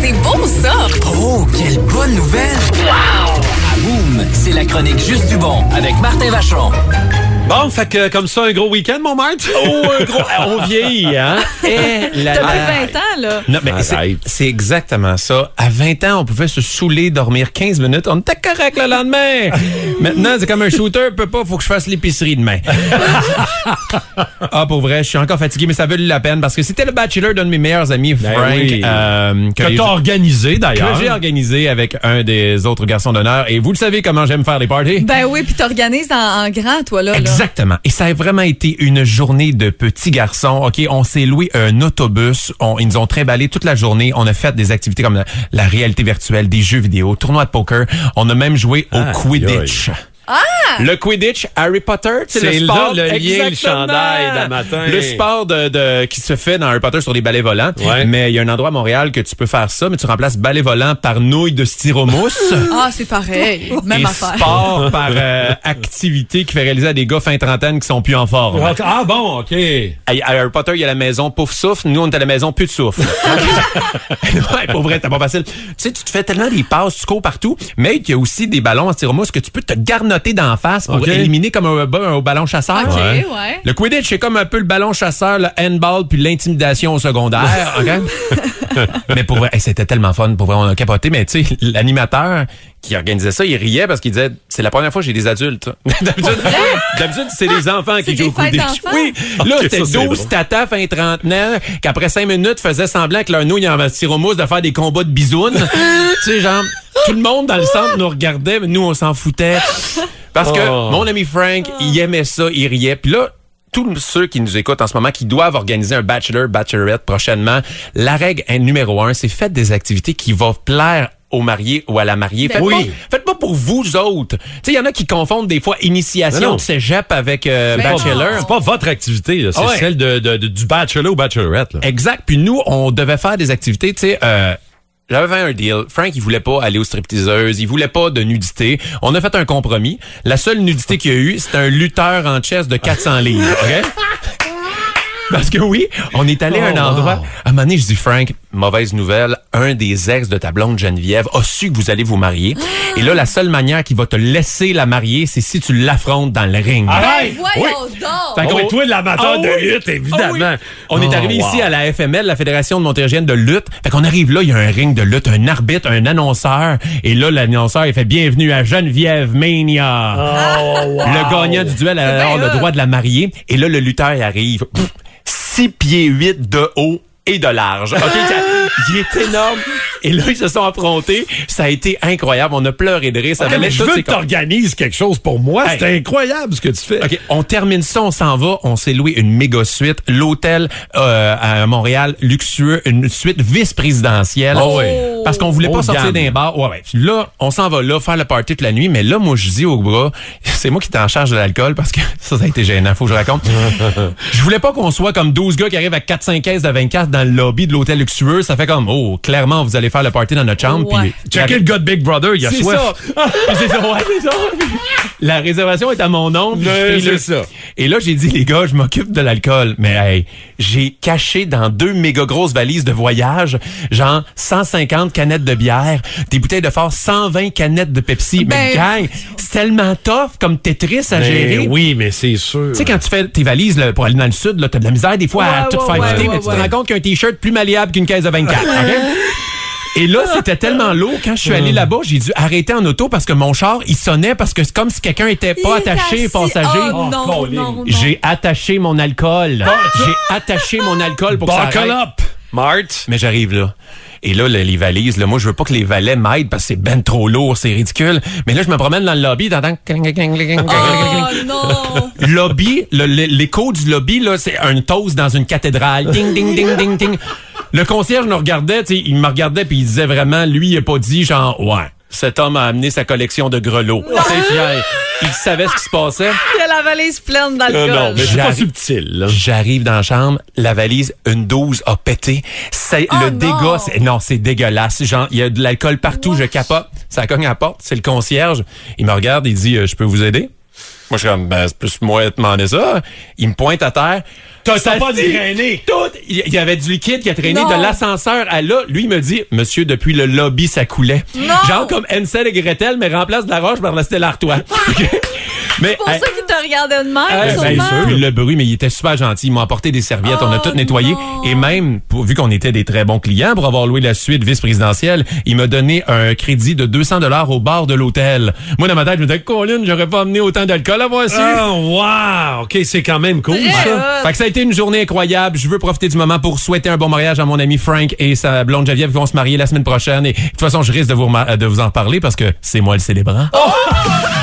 c'est beau ça! Oh, quelle bonne nouvelle! Wow! C'est la chronique Juste du bon avec Martin Vachon. Bon, fait que comme ça, un gros week-end, mon maître? Oh, un gros. On vieillit, hein? Eh, la, T'as la- plus 20 ans, là. Non, mais c'est- c'est exactement ça. À 20 ans, on pouvait se saouler, dormir 15 minutes. On était correct le lendemain. Maintenant, c'est comme un shooter. Peut pas, faut que je fasse l'épicerie demain. ah, pour vrai, je suis encore fatigué, mais ça vaut la peine parce que c'était le bachelor d'un de mes meilleurs amis, Ben Frank, oui. euh, que Que les- t'as organisé, d'ailleurs. que j'ai organisé avec un des autres garçons d'honneur. Et vous le savez comment j'aime faire des parties? Ben oui, puis t'organises en, en grand, toi, là. là. Exactement. Et ça a vraiment été une journée de petits garçons. OK, on s'est loué un autobus. On- ils nous ont trimballé toute la journée. On a fait des activités comme la, la réalité virtuelle, des jeux vidéo, tournoi de poker. On a même joué au Quidditch. Le Quidditch, Harry Potter, c'est le sport. là le lien, le chandail d'un matin. Le sport de, de- qui se fait dans Harry Potter sur les balais volants. Ouais. Mais il y a un endroit à Montréal que tu peux faire ça, mais tu remplaces balai volant par nouilles de styromousse. Ah, c'est pareil. Même et affaire. sport par euh, activité qui fait réaliser à des gars fin trentaine qui sont plus en forme. Ah bon, OK. À à Harry Potter, il y a la maison pouf souffle. Nous, on est à la maison plus de souffle. ouais, pour vrai, c'est pas facile. Tu sais, tu te fais tellement des passes, tu cours partout, mais il y a aussi des ballons en styromousse que tu peux te garnoter d'en face pour éliminer comme un, ba- un ballon chasseur. OK, Ouais. ouais. Le Quidditch, c'est comme un peu le ballon chasseur, le handball, puis l'intimidation au secondaire. Mais pour vrai, hey, c'était tellement fun. Pour vrai, on a capoté. Mais tu sais, l'animateur qui organisait ça, il riait parce qu'il disait, c'est la première fois que j'ai des adultes. D'habitude, c'est des enfants qui jouent au Quidditch. Oui. Là, c'était ça, c'est 12 drôle. tatas fin trentenaires qu'après 5 minutes faisaient semblant que leur nouille en styromousse de faire des combats de bisounes. tu sais, genre, tout le monde dans le centre nous regardait, mais nous, on s'en foutait. Parce que Oh. mon ami Frank, il aimait ça, il riait. Puis là, tous ceux qui nous écoutent en ce moment, qui doivent organiser un bachelor, bachelorette prochainement, la règle est numéro un, c'est faites des activités qui vont plaire au marié ou à la mariée. Faites, oui. pas, faites pas pour vous autres. Tu sais, il y en a qui confondent des fois initiation non. de cégep avec euh, bachelor. C'est pas votre activité, là. c'est Ah ouais. celle de, de- de- du bachelor ou bachelorette. Là. Exact. Puis nous, on devait faire des activités, tu sais, euh, j'avais fait un deal. Frank, il voulait pas aller aux stripteaseuses. Il voulait pas de nudité. On a fait un compromis. La seule nudité qu'il y a eu, c'était un lutteur en chess de 400 livres. OK? Parce que oui, on est allé à un Oh, endroit. wow. À un moment donné, je dis, Frank, mauvaise nouvelle, un des ex de ta blonde Geneviève a su que vous allez vous marier. Et là, la seule manière qu'il va te laisser la marier, c'est si tu l'affrontes dans le ring. Arrête! Voyons Fait qu'on- Oh, et toi, l'amateur Ah de oui. lutte, évidemment. Ah oui. On est Oh, arrivé wow. ici à la FML, la Fédération de Montérégienne de lutte. Fait qu'on arrive là, il y a un ring de lutte, un arbitre, un annonceur. Et là, l'annonceur, il fait bienvenue à Geneviève Mania. Oh, wow. Le gagnant du duel a alors le droit de la marier. Et là, le lutteur, il arrive. 6 pieds 8 de haut et de large. OK? il est énorme. Et là, ils se sont affrontés. Ça a été incroyable. On a pleuré de rire. Ça Ah, mais je veux que tu organises quelque chose pour moi. Hey. C'est incroyable ce que tu fais. OK, on termine ça, on s'en va, on s'est loué une méga suite, l'hôtel euh, à Montréal luxueux, une suite vice-présidentielle. Oh oui. Parce qu'on voulait pas sortir d'un bar. Ouais, ouais. Là, on s'en va là faire le party toute la nuit, mais là moi je dis au bras, c'est moi qui t'en charge de l'alcool parce que ça ça a été gênant, faut que je raconte. je voulais pas qu'on soit comme 12 gars qui arrivent à 4 5 caisses de 24 dans le lobby de l'hôtel luxueux, ça fait comme oh, clairement vous allez faire le party dans notre chambre Ouais. puis Checker le gars de Big Brother, il a c'est soif. ça. c'est ça, ouais, c'est ça. La réservation est à mon nom. puis je le- ça. Et là, j'ai dit, les gars, je m'occupe de l'alcool. Mais hey, j'ai caché dans deux méga grosses valises de voyage, genre 150 canettes de bière, des bouteilles de phare, 120 canettes de Pepsi. mais Ben, gang, c'est tellement tough comme Tetris à Mais gérer. oui, mais c'est sûr. Tu sais, quand tu fais tes valises là, pour aller dans le sud, là, t'as de la misère des fois à Ouais, tout ouais, faire ouais, fitter, ouais, mais tu te rends compte qu'un t-shirt plus malléable qu'une caisse de 24. ok? Et là, c'était tellement lourd. Quand je suis allé là-bas, j'ai dû arrêter en auto parce que mon char, il sonnait parce que c'est comme si quelqu'un était Il pas est attaché, assis. passager. Oh, non, non. J'ai attaché mon alcool. J'ai attaché mon alcool pour que ça Buckle arrête. up, Mart. Mais j'arrive là. Et là, le- les valises, là, moi, je veux pas que les valets m'aident parce que c'est ben trop lourd, c'est ridicule. Mais là, je me promène dans le lobby, t'entends... Oh non! lobby, le- le- l'écho du lobby, là, c'est un toast dans une cathédrale. Ding, ding, ding, ding, ding. Le concierge nous regardait, tu sais, il me regardait puis il disait vraiment, lui, il a pas dit genre, ouais, cet homme a amené sa collection de grelots. C'est fier. Il savait ce qui se passait. Il y a la valise pleine d'alcool. Euh, non, mais c'est pas subtil. là. J'arrive dans la chambre, la valise, une 12 a pété. C'est Oh le dégât, c'est- non, c'est dégueulasse. Genre, il y a de l'alcool partout, je capote. Ça cogne à la porte, c'est le concierge. Il me regarde, il dit, euh, je peux vous aider? Moi, je suis comme, ben, c'est plus moi de demander ça. Il me pointe à terre. T'as pas. Tout! Il y avait du liquide qui a traîné Non. de l'ascenseur à là. Lui, il me dit, monsieur, depuis le lobby, ça coulait. Non. Genre comme Ansel et Gretel, mais remplace de la roche par la Stella Artois. Mais, C'est pour hey, ça qu'il te regardait de même, sûrement. puis le bruit, mais il était super gentil. Il m'a apporté des serviettes, on a Oh, tout nettoyé. non. Et même, pour- vu qu'on était des très bons clients pour avoir loué la suite vice-présidentielle, il m'a donné un crédit de 200 dollars au bar de l'hôtel. Moi, dans ma tête, je me disais, Colin, j'aurais pas amené autant d'alcool à voir ça. Oh, wow! OK, c'est quand même cool, Très ça. Fait que ça a été une journée incroyable. Je veux profiter du moment pour souhaiter un bon mariage à mon ami Frank et sa blonde Geneviève qui vont se marier la semaine prochaine. Et de toute façon, je risque de vous, remar- de vous en parler parce que c'est moi le célébrant.